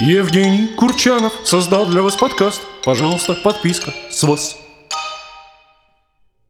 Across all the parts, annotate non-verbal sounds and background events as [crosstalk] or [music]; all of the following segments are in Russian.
Евгений Курчанов создал для вас подкаст. Пожалуйста, подписка с вас.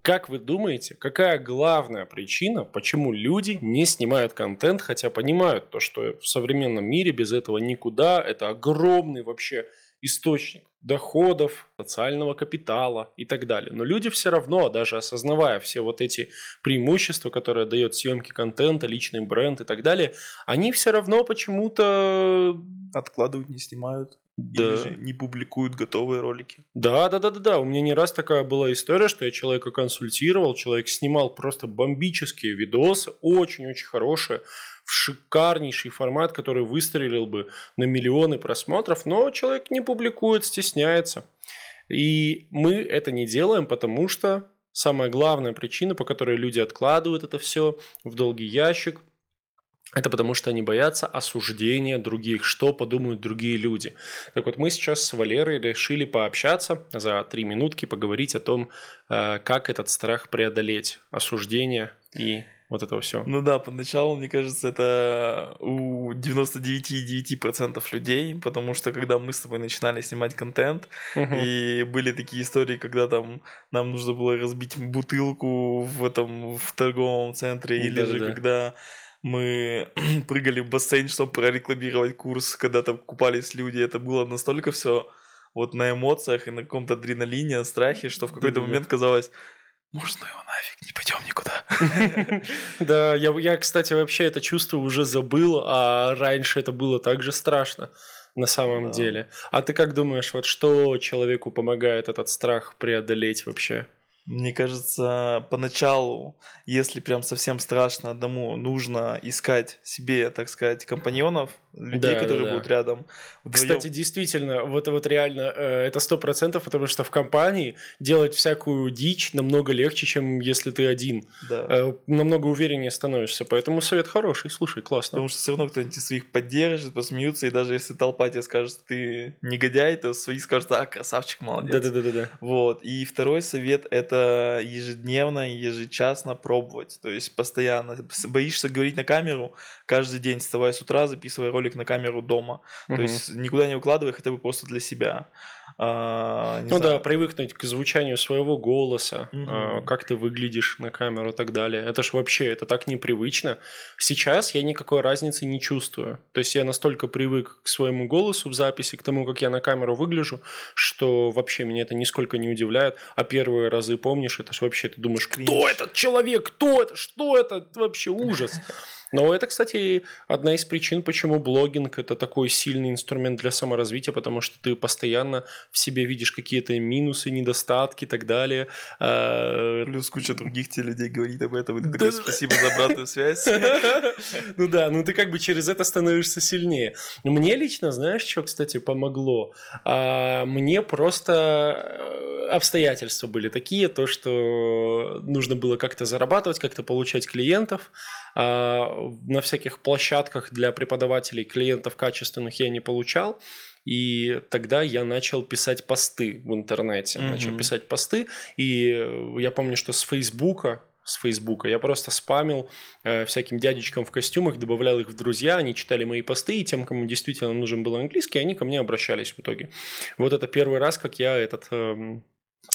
Как вы думаете, какая главная причина, почему люди не снимают контент, хотя понимают то, что в современном мире без этого никуда, это огромный вообще источник доходов, социального капитала и так далее. Но люди все равно, даже осознавая все вот эти преимущества, которые дает съемки контента, личный бренд и так далее, они все равно почему-то откладывают, не снимают. Да. Или же не публикуют готовые ролики. Да, да, да, да, да. У меня не раз такая была история, что я человека консультировал, человек снимал просто бомбические видосы, очень-очень хорошие, в шикарнейший формат, который выстрелил бы на миллионы просмотров, но человек не публикует, стесняется. И мы это не делаем, потому что самая главная причина, по которой люди откладывают это все в долгий ящик – это потому, что они боятся осуждения других, что подумают другие люди. Так вот, мы сейчас с Валерой решили пообщаться за три минутки, поговорить о том, э, как этот страх преодолеть, осуждение и вот это все. Ну да, поначалу, мне кажется, это у 99,9% людей, потому что когда мы с тобой начинали снимать контент, и были такие истории, когда там нам нужно было разбить бутылку в этом в торговом центре, или же когда мы [clears throat] прыгали в бассейн, чтобы прорекламировать курс, когда там купались люди, это было настолько все вот на эмоциях и на каком-то адреналине, страхе, что в какой-то момент казалось, может, ну его нафиг, не пойдем никуда. [laughs] Да, я, кстати, вообще это чувство уже забыл, а раньше это было так же страшно на самом деле. А ты как думаешь, вот что человеку помогает этот страх преодолеть вообще? Мне кажется, поначалу, если прям совсем страшно одному, нужно искать себе, так сказать, компаньонов, людей, Да, которые да, да. будут рядом. Вдвоем- Кстати, действительно, вот, вот реально, э, это сто процентов, потому что в компании делать всякую дичь намного легче, чем если ты один. да. Э, намного увереннее становишься, поэтому совет хороший, слушай, классно. Потому что все равно кто-нибудь из своих поддержит, посмеются, и даже если толпа тебе скажет, ты негодяй, то свои скажут, а, красавчик, молодец. Да-да-да-да. Вот. И второй совет – это ежедневно, ежечасно пробовать. То есть постоянно. Боишься говорить на камеру, каждый день вставай с утра, записывай ролик на камеру дома. То Мгм. есть никуда не укладывай, хотя бы просто для себя. А, Ну знаю. да, привыкнуть к звучанию своего голоса, Мгм. а, как ты выглядишь на камеру и так далее. Это ж вообще, это так непривычно. Сейчас я никакой разницы не чувствую. То есть я настолько привык к своему голосу в записи, к тому, как я на камеру выгляжу, что вообще меня это нисколько не удивляет. А первые разы, помнишь, это ж вообще, ты думаешь, кто этот человек, кто это, что это, это вообще ужас. Но это, кстати, одна из причин, почему блогинг – это такой сильный инструмент для саморазвития, потому что ты постоянно в себе видишь какие-то минусы, недостатки и так далее. А, Плюс куча других тебе людей говорит об этом, и ты такой, спасибо за обратную связь. [laughs] Ну да, ну ты как бы через это становишься сильнее. Мне лично, знаешь, что, кстати, помогло? А, Мне просто э, обстоятельства были такие, то, что нужно было как-то зарабатывать, как-то получать клиентов. На всяких площадках для преподавателей клиентов качественных я не получал. И тогда я начал писать посты в интернете. Начал Мгм. писать посты. И э, я помню, что с Фейсбука, с Фейсбука я просто спамил э, всяким дядечкам в костюмах, добавлял их в друзья, они читали мои посты, и тем, кому действительно нужен был английский, они ко мне обращались в итоге. Вот это первый раз, как я этот эм,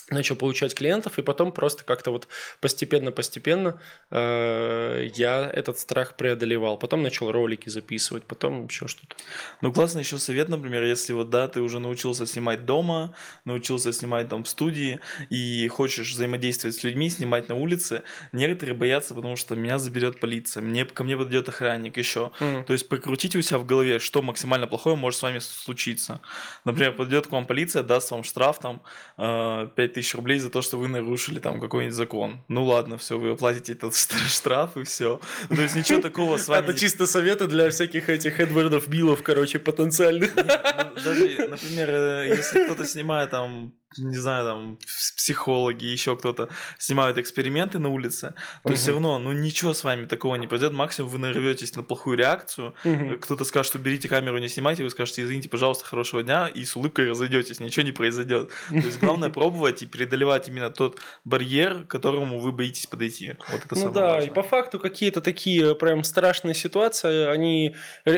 начал получать клиентов, и потом просто как-то вот постепенно-постепенно э, я этот страх преодолевал. Потом начал ролики записывать, потом еще что-то. Ну, классно еще совет, например, если вот, да, ты уже научился снимать дома, научился снимать там в студии, и хочешь взаимодействовать с людьми, снимать на улице, некоторые боятся, потому что меня заберет полиция, мне, ко мне подойдет охранник еще. То есть прокрутите у себя в голове, что максимально плохое может с вами случиться. Например, подойдет к вам полиция, даст вам штраф там э, 5000 рублей за то, что вы нарушили там какой-нибудь закон. Ну ладно, все, вы оплатите этот [laughs] штраф и все. То есть ничего такого с вами... Это чисто советы для всяких этих Эдвардов Биллов, короче, потенциальных. Ну, Даже, например, э, если кто-то снимает там не знаю, там, психологи, еще кто-то снимают эксперименты на улице, то все Мгм. равно, ну, ничего с вами такого не произойдет. Максимум вы нарветесь на плохую реакцию. Э, кто-то скажет, что берите камеру, не снимайте, вы скажете, извините, пожалуйста, хорошего дня, и с улыбкой разойдетесь, ничего не произойдет. То есть главное [laughs] пробовать и преодолевать именно тот барьер, к которому вы боитесь подойти. Вот это Ну да, и важное. по факту какие-то такие прям страшные ситуации, они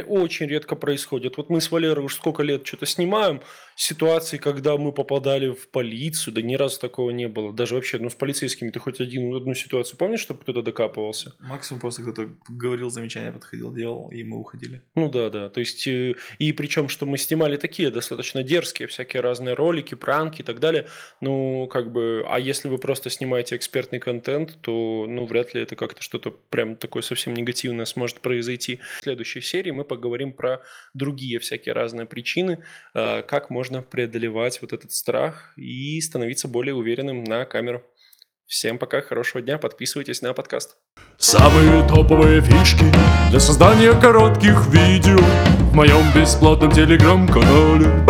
очень редко происходят. Вот мы с Валерой уже сколько лет что-то снимаем, ситуации, когда мы попадали в полицию, да ни разу такого не было. Даже вообще, ну с полицейскими ты хоть один, одну ситуацию помнишь, чтобы кто-то докапывался? Максимум просто кто-то говорил замечание, подходил, делал, и мы уходили. Ну да, да. То есть, э, и причем, что мы снимали такие достаточно дерзкие, всякие разные ролики, пранки и так далее. Ну, как бы, а если вы просто снимаете экспертный контент, то, ну, вряд ли это как-то что-то прям такое совсем негативное сможет произойти. В следующей серии мы поговорим про другие всякие разные причины, э, как можно преодолевать вот этот страх и становиться более уверенным на камеру. Всем пока, хорошего дня, подписывайтесь на подкаст. Самые топовые фишки для создания коротких видео в моем бесплатном телеграм-канале.